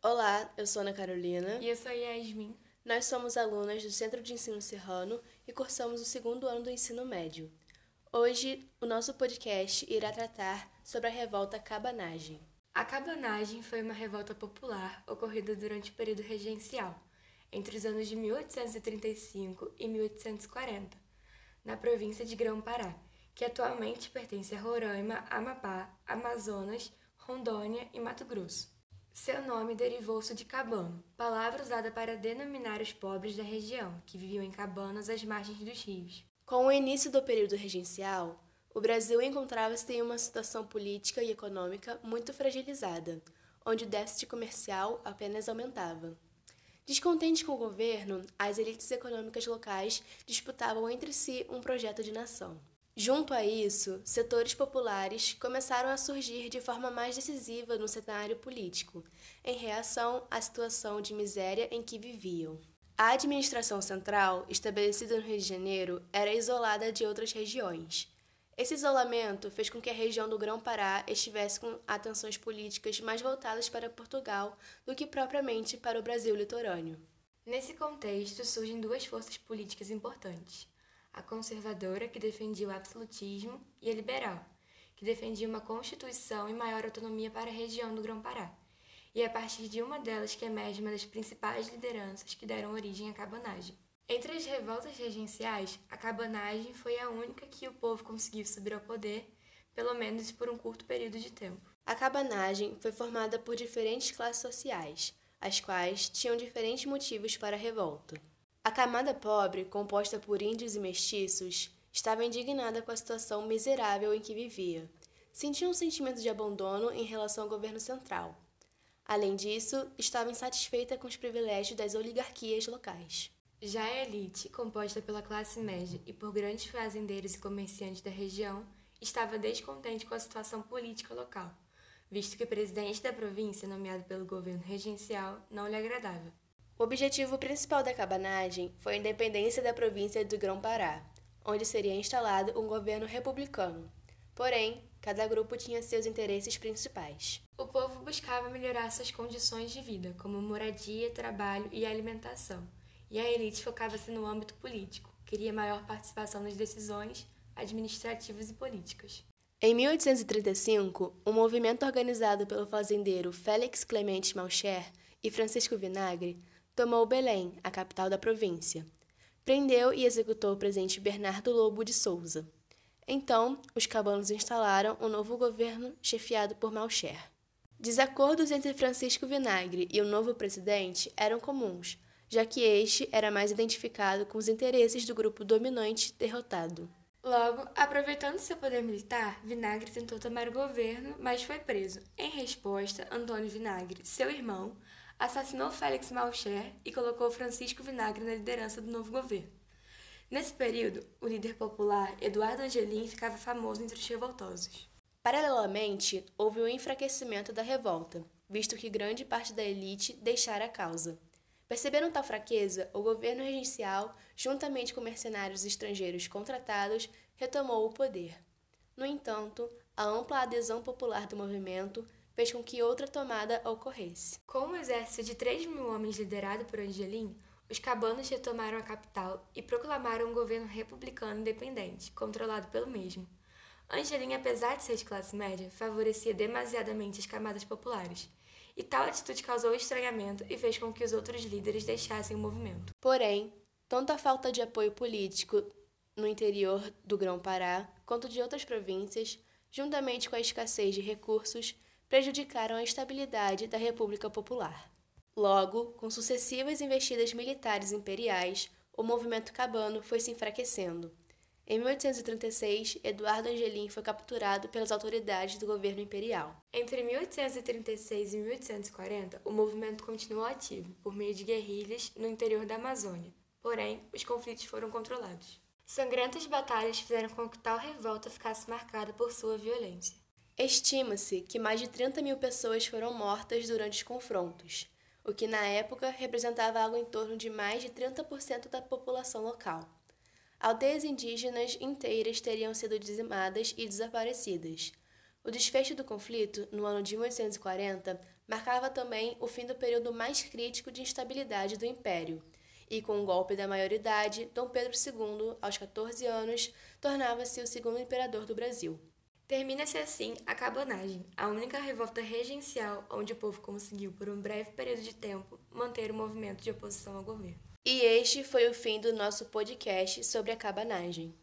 Olá, eu sou Ana Carolina. E eu sou Yasmin. Nós somos alunas do Centro de Ensino Serrano e cursamos o segundo ano do ensino médio. Hoje, o nosso podcast irá tratar sobre a revolta Cabanagem. A Cabanagem foi uma revolta popular ocorrida durante o período regencial, entre os anos de 1835 e 1840, na província de Grão-Pará, que atualmente pertence a Roraima, Amapá, Amazonas, Rondônia e Mato Grosso. Seu nome derivou-se de cabano, palavra usada para denominar os pobres da região, que viviam em cabanas às margens dos rios. Com o início do período regencial, o Brasil encontrava-se em uma situação política e econômica muito fragilizada, onde o déficit comercial apenas aumentava. Descontente com o governo, as elites econômicas locais disputavam entre si um projeto de nação. Junto a isso, setores populares começaram a surgir de forma mais decisiva no cenário político, em reação à situação de miséria em que viviam. A administração central, estabelecida no Rio de Janeiro, era isolada de outras regiões. Esse isolamento fez com que a região do Grão-Pará estivesse com atenções políticas mais voltadas para Portugal do que propriamente para o Brasil litorâneo. Nesse contexto, surgem duas forças políticas importantes a conservadora, que defendia o absolutismo, e a liberal, que defendia uma constituição e maior autonomia para a região do Grão-Pará. E é a partir de uma delas que emerge uma das principais lideranças que deram origem à cabanagem. Entre as revoltas regenciais, a cabanagem foi a única que o povo conseguiu subir ao poder, pelo menos por um curto período de tempo. A cabanagem foi formada por diferentes classes sociais, as quais tinham diferentes motivos para a revolta. A camada pobre, composta por índios e mestiços, estava indignada com a situação miserável em que vivia. Sentia um sentimento de abandono em relação ao governo central. Além disso, estava insatisfeita com os privilégios das oligarquias locais. Já a elite, composta pela classe média e por grandes fazendeiros e comerciantes da região, estava descontente com a situação política local, visto que o presidente da província, nomeado pelo governo regencial, não lhe agradava. O objetivo principal da cabanagem foi a independência da província do Grão-Pará, onde seria instalado um governo republicano. Porém, cada grupo tinha seus interesses principais. O povo buscava melhorar suas condições de vida, como moradia, trabalho e alimentação, e a elite focava-se no âmbito político, queria maior participação nas decisões administrativas e políticas. Em 1835, um movimento organizado pelo fazendeiro Félix Clemente Malcher e Francisco Vinagre tomou Belém, a capital da província. Prendeu e executou o presidente Bernardo Lobo de Souza. Então, os cabanos instalaram um novo governo chefiado por Malcher. Desacordos entre Francisco Vinagre e o novo presidente eram comuns, já que este era mais identificado com os interesses do grupo dominante derrotado. Logo, aproveitando seu poder militar, Vinagre tentou tomar o governo, mas foi preso. Em resposta, Antônio Vinagre, seu irmão, assassinou Félix Malcher e colocou Francisco Vinagre na liderança do novo governo. Nesse período, o líder popular Eduardo Angelim ficava famoso entre os revoltosos. Paralelamente, houve o um enfraquecimento da revolta, visto que grande parte da elite deixara a causa. Percebendo tal fraqueza, o governo regencial, juntamente com mercenários estrangeiros contratados, retomou o poder. No entanto, a ampla adesão popular do movimento fez com que outra tomada ocorresse. Com um exército de 3 mil homens liderado por Angelim, os cabanos retomaram a capital e proclamaram um governo republicano independente, controlado pelo mesmo. Angelim, apesar de ser de classe média, favorecia demasiadamente as camadas populares, e tal atitude causou estranhamento e fez com que os outros líderes deixassem o movimento. Porém, tanto a falta de apoio político no interior do Grão-Pará quanto de outras províncias, juntamente com a escassez de recursos, prejudicaram a estabilidade da República Popular. Logo, com sucessivas investidas militares imperiais, o movimento cabano foi se enfraquecendo. Em 1836, Eduardo Angelim foi capturado pelas autoridades do governo imperial. Entre 1836 e 1840, o movimento continuou ativo, por meio de guerrilhas no interior da Amazônia. Porém, os conflitos foram controlados. Sangrentas batalhas fizeram com que tal revolta ficasse marcada por sua violência. Estima-se que mais de 30 mil pessoas foram mortas durante os confrontos, o que na época representava algo em torno de mais de 30% da população local. Aldeias indígenas inteiras teriam sido dizimadas e desaparecidas. O desfecho do conflito, no ano de 1840, marcava também o fim do período mais crítico de instabilidade do Império, e com o golpe da maioridade, Dom Pedro II, aos 14 anos, tornava-se o segundo imperador do Brasil. Termina-se assim a cabanagem, a única revolta regencial onde o povo conseguiu, por um breve período de tempo, manter o movimento de oposição ao governo. E este foi o fim do nosso podcast sobre a cabanagem.